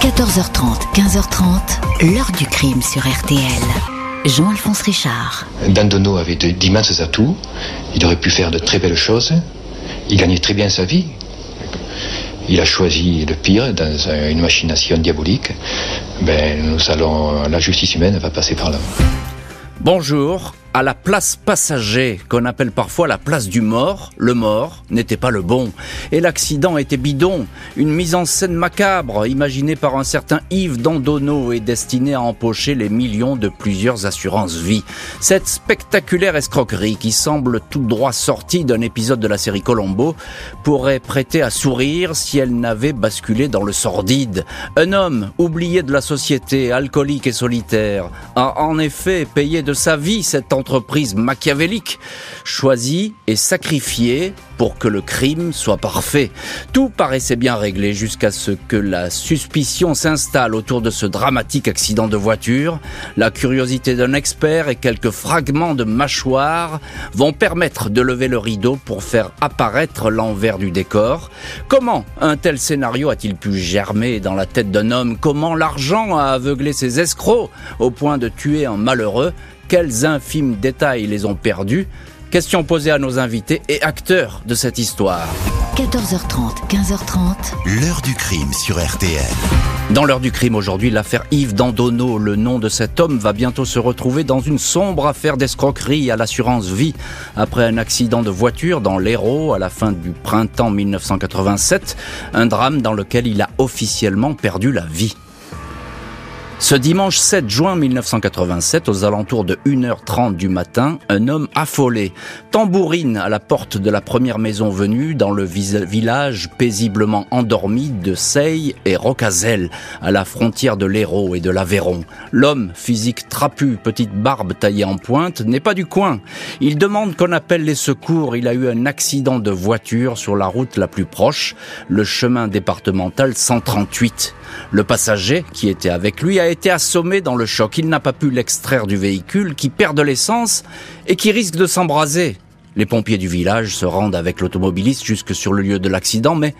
14h30, 15h30, l'heure du crime sur RTL. Jean-Alphonse Richard. Dandono avait d'immenses atouts. Il aurait pu faire de très belles choses. Il gagnait très bien sa vie. Il a choisi le pire dans une machination diabolique. Ben, nous allons, la justice humaine va passer par là. Bonjour, à la place passager, qu'on appelle parfois la place du mort, le mort n'était pas le bon. Et l'accident était bidon. Une mise en scène macabre, imaginée par un certain Yves Dandonneau et destinée à empocher les millions de plusieurs assurances vie. Cette spectaculaire escroquerie, qui semble tout droit sortie d'un épisode de la série Colombo, pourrait prêter à sourire si elle n'avait basculé dans le sordide. Un homme, oublié de la société, alcoolique et solitaire, a en effet payé de sa vie cette entreprise machiavélique, choisie et sacrifiée pour que le crime soit parfait. Tout paraissait bien réglé jusqu'à ce que la suspicion s'installe autour de ce dramatique accident de voiture. La curiosité d'un expert et quelques fragments de mâchoire vont permettre de lever le rideau pour faire apparaître l'envers du décor. Comment un tel scénario a-t-il pu germer dans la tête d'un homme? Comment l'argent a aveuglé ses escrocs au point de tuer un malheureux? Quels infimes détails les ont perdus? Question posée à nos invités et acteurs de cette histoire. 14h30, 15h30. L'heure du crime sur RTL. Dans l'heure du crime aujourd'hui, l'affaire Yves Dandonneau, le nom de cet homme va bientôt se retrouver dans une sombre affaire d'escroquerie à l'assurance vie. Après un accident de voiture dans l'Hérault à la fin du printemps 1987, un drame dans lequel il a officiellement perdu la vie. Ce dimanche 7 juin 1987, aux alentours de 1h30 du matin, un homme affolé tambourine à la porte de la première maison venue dans le village paisiblement endormi de Seille et Rocazel, à la frontière de l'Hérault et de l'Aveyron. L'homme, physique trapu, petite barbe taillée en pointe, n'est pas du coin. Il demande qu'on appelle les secours. Il a eu un accident de voiture sur la route la plus proche, le chemin départemental 138. Le passager, qui était avec lui, a été assommé dans le choc. Il n'a pas pu l'extraire du véhicule, qui perd de l'essence et qui risque de s'embraser. Les pompiers du village se rendent avec l'automobiliste jusque sur le lieu de l'accident, mais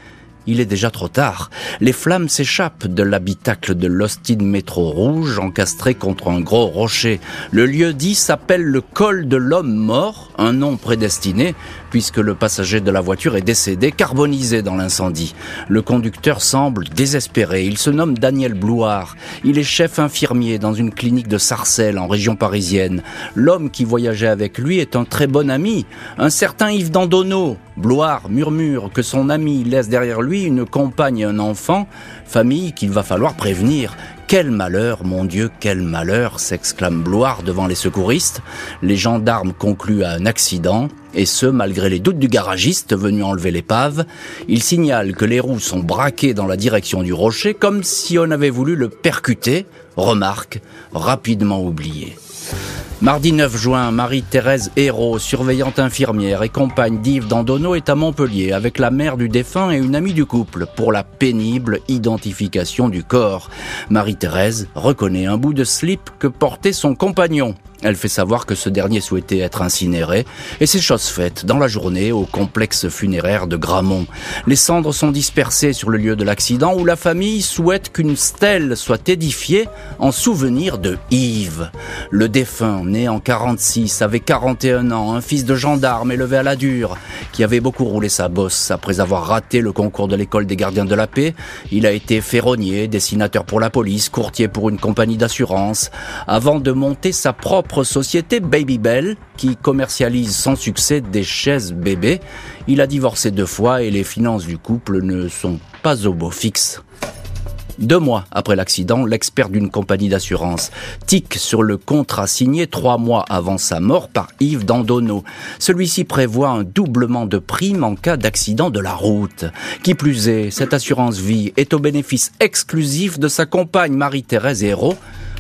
il est déjà trop tard. Les flammes s'échappent de l'habitacle de l'Austin Métro Rouge, encastré contre un gros rocher. Le lieu dit s'appelle le col de l'homme mort, un nom prédestiné, puisque le passager de la voiture est décédé, carbonisé dans l'incendie. Le conducteur semble désespéré. Il se nomme Daniel Blouard. Il est chef infirmier dans une clinique de Sarcelles, en région parisienne. L'homme qui voyageait avec lui est un très bon ami, un certain Yves Dandonneau. Bloire murmure que son ami laisse derrière lui une compagne et un enfant, famille qu'il va falloir prévenir. Quel malheur, mon Dieu, quel malheur s'exclame Bloire devant les secouristes. Les gendarmes concluent à un accident, et ce, malgré les doutes du garagiste venu enlever l'épave. Il signale que les roues sont braquées dans la direction du rocher, comme si on avait voulu le percuter. Remarque, rapidement oubliée. Mardi 9 juin, Marie-Thérèse Hérault, surveillante infirmière et compagne d'Yves Dandonneau, est à Montpellier avec la mère du défunt et une amie du couple pour la pénible identification du corps. Marie-Thérèse reconnaît un bout de slip que portait son compagnon. Elle fait savoir que ce dernier souhaitait être incinéré, et c'est chose faite dans la journée au complexe funéraire de Gramont. Les cendres sont dispersées sur le lieu de l'accident où la famille souhaite qu'une stèle soit édifiée en souvenir de Yves. Le défunt, né en 46, avait 41 ans, un fils de gendarme élevé à la dure, qui avait beaucoup roulé sa bosse après avoir raté le concours de l'école des gardiens de la paix. Il a été ferronnier, dessinateur pour la police, courtier pour une compagnie d'assurance, avant de monter sa propre société Babybel qui commercialise sans succès des chaises bébés. Il a divorcé deux fois et les finances du couple ne sont pas au beau fixe. Deux mois après l'accident, l'expert d'une compagnie d'assurance tique sur le contrat signé trois mois avant sa mort par Yves Dandonneau. Celui-ci prévoit un doublement de primes en cas d'accident de la route. Qui plus est, cette assurance vie est au bénéfice exclusif de sa compagne Marie-Thérèse Hérault,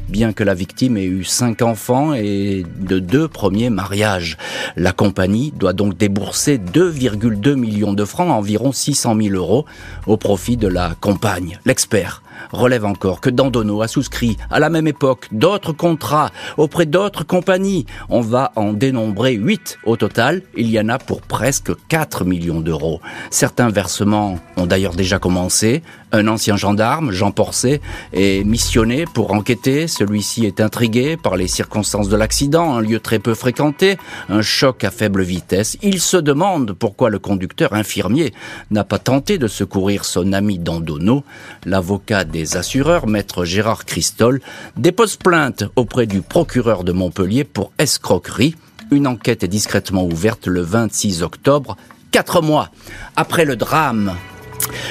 bien que la victime ait eu cinq enfants et de deux premiers mariages. La compagnie doit donc débourser 2,2 millions de francs, environ 600 000 euros, au profit de la compagne. L'expert relève encore que Dandono a souscrit à la même époque d'autres contrats auprès d'autres compagnies. On va en dénombrer 8 au total. Il y en a pour presque 4 millions d'euros. Certains versements ont d'ailleurs déjà commencé. Un ancien gendarme, Jean Porcet, est missionné pour enquêter. Celui-ci est intrigué par les circonstances de l'accident, un lieu très peu fréquenté, un choc à faible vitesse. Il se demande pourquoi le conducteur infirmier n'a pas tenté de secourir son ami Dandono. L'avocat des assureurs, maître Gérard Christol, dépose plainte auprès du procureur de Montpellier pour escroquerie. Une enquête est discrètement ouverte le 26 octobre, quatre mois après le drame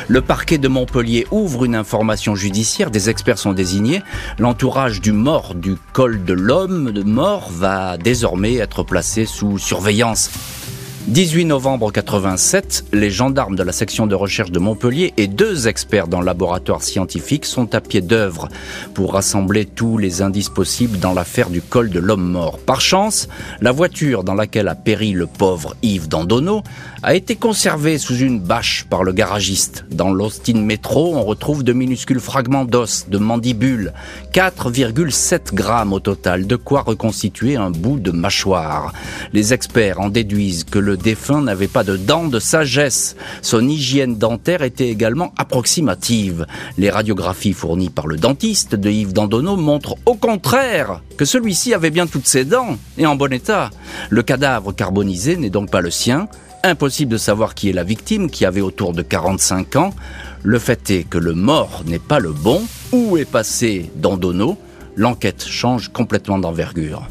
le parquet de Montpellier ouvre une information judiciaire, des experts sont désignés. L'entourage du mort du col de l'homme de mort va désormais être placé sous surveillance. 18 novembre 87, les gendarmes de la section de recherche de Montpellier et deux experts dans le laboratoire scientifique sont à pied d'œuvre pour rassembler tous les indices possibles dans l'affaire du col de l'homme mort. Par chance, la voiture dans laquelle a péri le pauvre Yves Dandonneau a été conservée sous une bâche par le garagiste. Dans l'Austin Métro, on retrouve de minuscules fragments d'os, de mandibules, 4,7 grammes au total, de quoi reconstituer un bout de mâchoire. Les experts en déduisent que le défunt n'avait pas de dents de sagesse. Son hygiène dentaire était également approximative. Les radiographies fournies par le dentiste de Yves Dandonneau montrent au contraire que celui-ci avait bien toutes ses dents et en bon état. Le cadavre carbonisé n'est donc pas le sien. Impossible de savoir qui est la victime, qui avait autour de 45 ans. Le fait est que le mort n'est pas le bon. Où est passé Dandonneau? L'enquête change complètement d'envergure.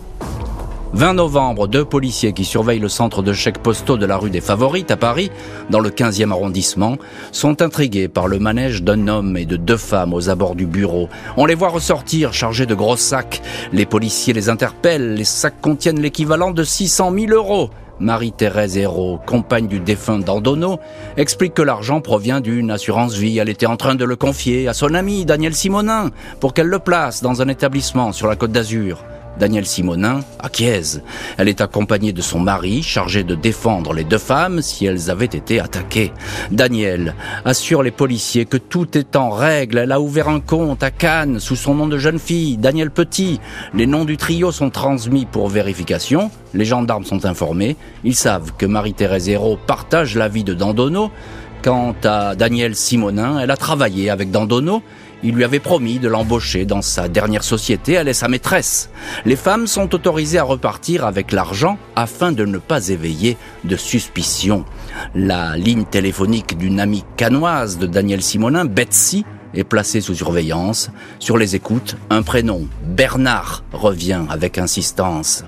20 novembre, deux policiers qui surveillent le centre de chèques postaux de la rue des Favorites à Paris, dans le 15e arrondissement, sont intrigués par le manège d'un homme et de deux femmes aux abords du bureau. On les voit ressortir chargés de gros sacs. Les policiers les interpellent. Les sacs contiennent l'équivalent de 600 000 euros. Marie-Thérèse Hérault, compagne du défunt Dandonneau, explique que l'argent provient d'une assurance vie. Elle était en train de le confier à son ami Daniel Simonin pour qu'elle le place dans un établissement sur la côte d'Azur. Daniel Simonin, acquiesce. Elle est accompagnée de son mari, chargé de défendre les deux femmes si elles avaient été attaquées. Daniel assure les policiers que tout est en règle. Elle a ouvert un compte à Cannes sous son nom de jeune fille, Daniel Petit. Les noms du trio sont transmis pour vérification. Les gendarmes sont informés. Ils savent que Marie-Thérèse Hérault partage la vie de Dandono. Quant à Daniel Simonin, elle a travaillé avec Dandono il lui avait promis de l'embaucher dans sa dernière société, elle est sa maîtresse. Les femmes sont autorisées à repartir avec l'argent afin de ne pas éveiller de suspicion. La ligne téléphonique d'une amie canoise de Daniel Simonin, Betsy, est placée sous surveillance. Sur les écoutes, un prénom, Bernard, revient avec insistance.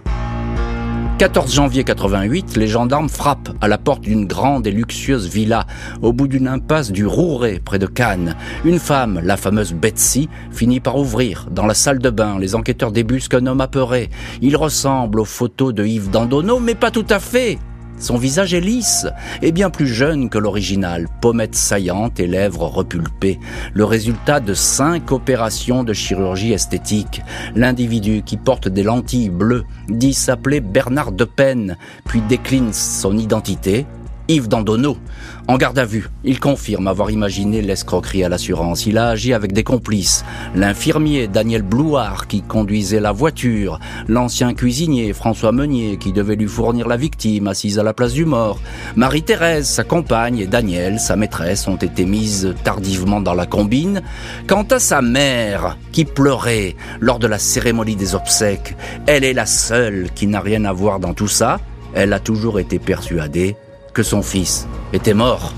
14 janvier 88, les gendarmes frappent à la porte d'une grande et luxueuse villa au bout d'une impasse du Rouret près de Cannes. Une femme, la fameuse Betsy, finit par ouvrir. Dans la salle de bain, les enquêteurs débusquent un homme apeuré. Il ressemble aux photos de Yves Dandonneau, mais pas tout à fait. Son visage est lisse et bien plus jeune que l'original, pommettes saillantes et lèvres repulpées, le résultat de cinq opérations de chirurgie esthétique. L'individu qui porte des lentilles bleues dit s'appeler Bernard de Pen, puis décline son identité, Yves Dandonneau. En garde à vue, il confirme avoir imaginé l'escroquerie à l'assurance. Il a agi avec des complices. L'infirmier Daniel Blouard qui conduisait la voiture, l'ancien cuisinier François Meunier qui devait lui fournir la victime assise à la place du mort, Marie-Thérèse, sa compagne, et Daniel, sa maîtresse, ont été mises tardivement dans la combine. Quant à sa mère, qui pleurait lors de la cérémonie des obsèques, elle est la seule qui n'a rien à voir dans tout ça. Elle a toujours été persuadée que son fils était mort.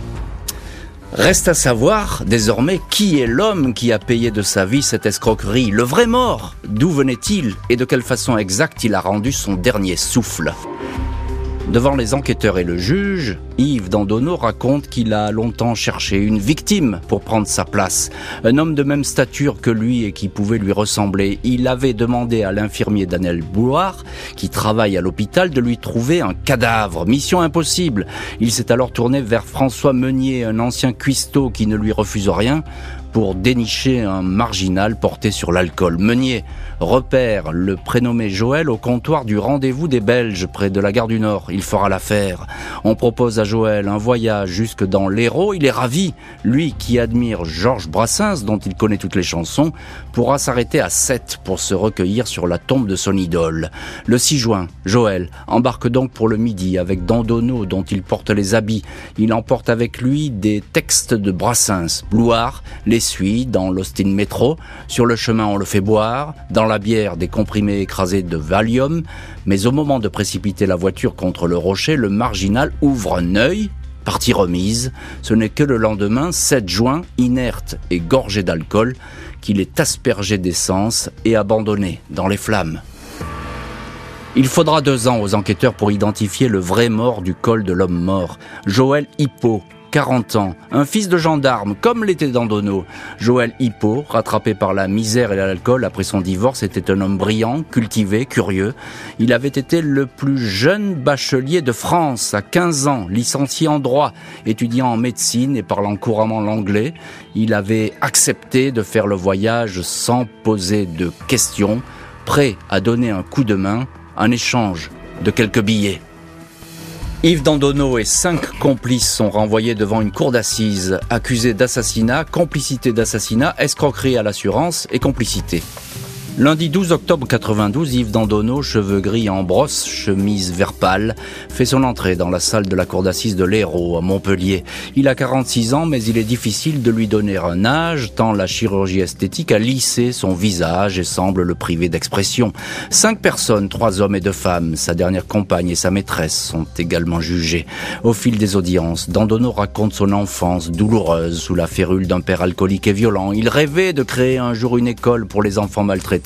Reste à savoir désormais qui est l'homme qui a payé de sa vie cette escroquerie, le vrai mort. D'où venait-il et de quelle façon exacte il a rendu son dernier souffle? Devant les enquêteurs et le juge, Yves Dandonneau raconte qu'il a longtemps cherché une victime pour prendre sa place. Un homme de même stature que lui et qui pouvait lui ressembler. Il avait demandé à l'infirmier Daniel Bouloir, qui travaille à l'hôpital, de lui trouver un cadavre. Mission impossible. Il s'est alors tourné vers François Meunier, un ancien cuistot qui ne lui refuse rien. Pour dénicher un marginal porté sur l'alcool. Meunier repère le prénommé Joël au comptoir du rendez-vous des Belges près de la gare du Nord. Il fera l'affaire. On propose à Joël un voyage jusque dans l'Hérault. Il est ravi. Lui qui admire Georges Brassens, dont il connaît toutes les chansons, pourra s'arrêter à 7 pour se recueillir sur la tombe de son idole. Le 6 juin, Joël embarque donc pour le midi avec Dandonneau dont il porte les habits. Il emporte avec lui des textes de Brassens. Bloire les suit dans l'Austin Métro. Sur le chemin, on le fait boire. Dans la bière des comprimés écrasés de Valium, mais au moment de précipiter la voiture contre le rocher, le marginal ouvre un œil, partie remise. Ce n'est que le lendemain, 7 juin, inerte et gorgé d'alcool, qu'il est aspergé d'essence et abandonné dans les flammes. Il faudra deux ans aux enquêteurs pour identifier le vrai mort du col de l'homme mort, Joël Hippo, 40 ans, un fils de gendarme, comme l'était Dandono. Joël Hippo, rattrapé par la misère et l'alcool après son divorce, était un homme brillant, cultivé, curieux. Il avait été le plus jeune bachelier de France, à 15 ans, licencié en droit, étudiant en médecine et parlant couramment l'anglais. Il avait accepté de faire le voyage sans poser de questions, prêt à donner un coup de main en échange de quelques billets. Yves Dandonneau et cinq complices sont renvoyés devant une cour d'assises, accusés d'assassinat, complicité d'assassinat, escroquerie à l'assurance et complicité. Lundi 12 octobre 92, Yves Dandonneau, cheveux gris en brosse, chemise vert pâle, fait son entrée dans la salle de la cour d'assises de l'Hérault à Montpellier. Il a 46 ans, mais il est difficile de lui donner un âge, tant la chirurgie esthétique a lissé son visage et semble le priver d'expression. Cinq personnes, trois hommes et deux femmes, sa dernière compagne et sa maîtresse sont également jugées. Au fil des audiences, Dandonneau raconte son enfance douloureuse sous la férule d'un père alcoolique et violent. Il rêvait de créer un jour une école pour les enfants maltraités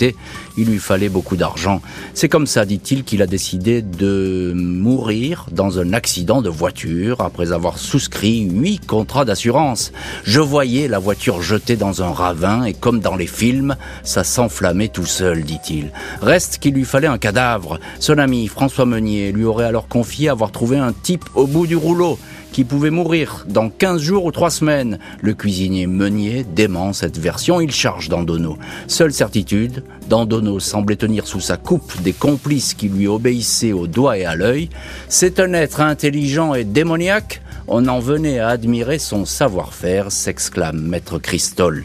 il lui fallait beaucoup d'argent. C'est comme ça, dit-il, qu'il a décidé de mourir dans un accident de voiture après avoir souscrit huit contrats d'assurance. Je voyais la voiture jetée dans un ravin et comme dans les films, ça s'enflammait tout seul, dit-il. Reste qu'il lui fallait un cadavre. Son ami François Meunier lui aurait alors confié avoir trouvé un type au bout du rouleau qui pouvait mourir dans 15 jours ou 3 semaines. Le cuisinier Meunier dément cette version, il charge Dandono. Seule certitude, Dandono semblait tenir sous sa coupe des complices qui lui obéissaient au doigt et à l'œil. C'est un être intelligent et démoniaque, on en venait à admirer son savoir-faire, s'exclame maître Christol.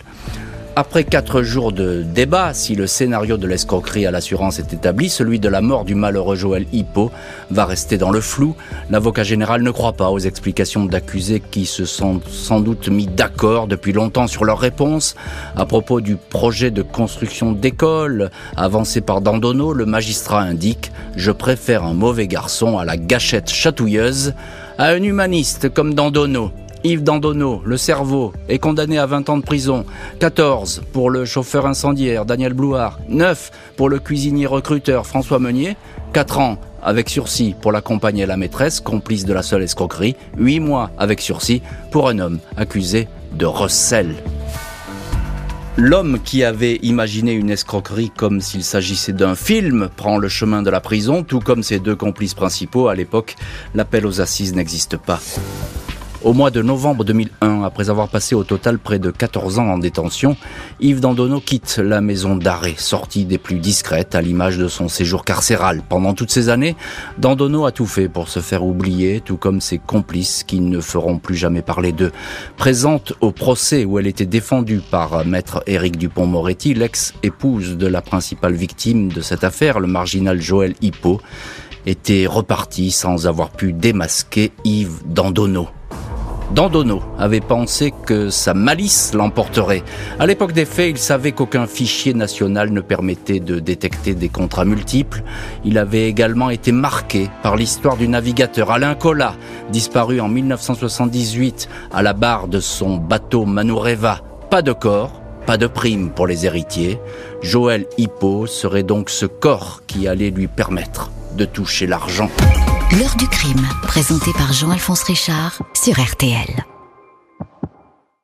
Après quatre jours de débat, si le scénario de l'escroquerie à l'assurance est établi, celui de la mort du malheureux Joël Hippo va rester dans le flou. L'avocat général ne croit pas aux explications d'accusés qui se sont sans doute mis d'accord depuis longtemps sur leur réponse. À propos du projet de construction d'école avancé par Dandonneau, le magistrat indique « Je préfère un mauvais garçon à la gâchette chatouilleuse à un humaniste comme Dandonneau. Yves Dandonneau, le cerveau, est condamné à 20 ans de prison. 14 pour le chauffeur incendiaire Daniel Blouard. 9 pour le cuisinier recruteur François Meunier. 4 ans avec sursis pour la compagne et la maîtresse, complice de la seule escroquerie. 8 mois avec sursis pour un homme accusé de recel. L'homme qui avait imaginé une escroquerie comme s'il s'agissait d'un film prend le chemin de la prison, tout comme ses deux complices principaux. À l'époque, l'appel aux assises n'existe pas. Au mois de novembre 2001, après avoir passé au total près de 14 ans en détention, Yves Dandonneau quitte la maison d'arrêt, sortie des plus discrètes à l'image de son séjour carcéral. Pendant toutes ces années, Dandonneau a tout fait pour se faire oublier, tout comme ses complices qui ne feront plus jamais parler d'eux. Présente au procès où elle était défendue par maître Éric Dupont-Moretti, l'ex-épouse de la principale victime de cette affaire, le marginal Joël Hippo, était repartie sans avoir pu démasquer Yves Dandonneau. Dandono avait pensé que sa malice l'emporterait. À l'époque des faits, il savait qu'aucun fichier national ne permettait de détecter des contrats multiples. Il avait également été marqué par l'histoire du navigateur Alain Collat, disparu en 1978 à la barre de son bateau Manureva. Pas de corps, pas de prime pour les héritiers. Joël Hippo serait donc ce corps qui allait lui permettre de toucher l'argent. L'heure du crime, présenté par Jean-Alphonse Richard sur RTL.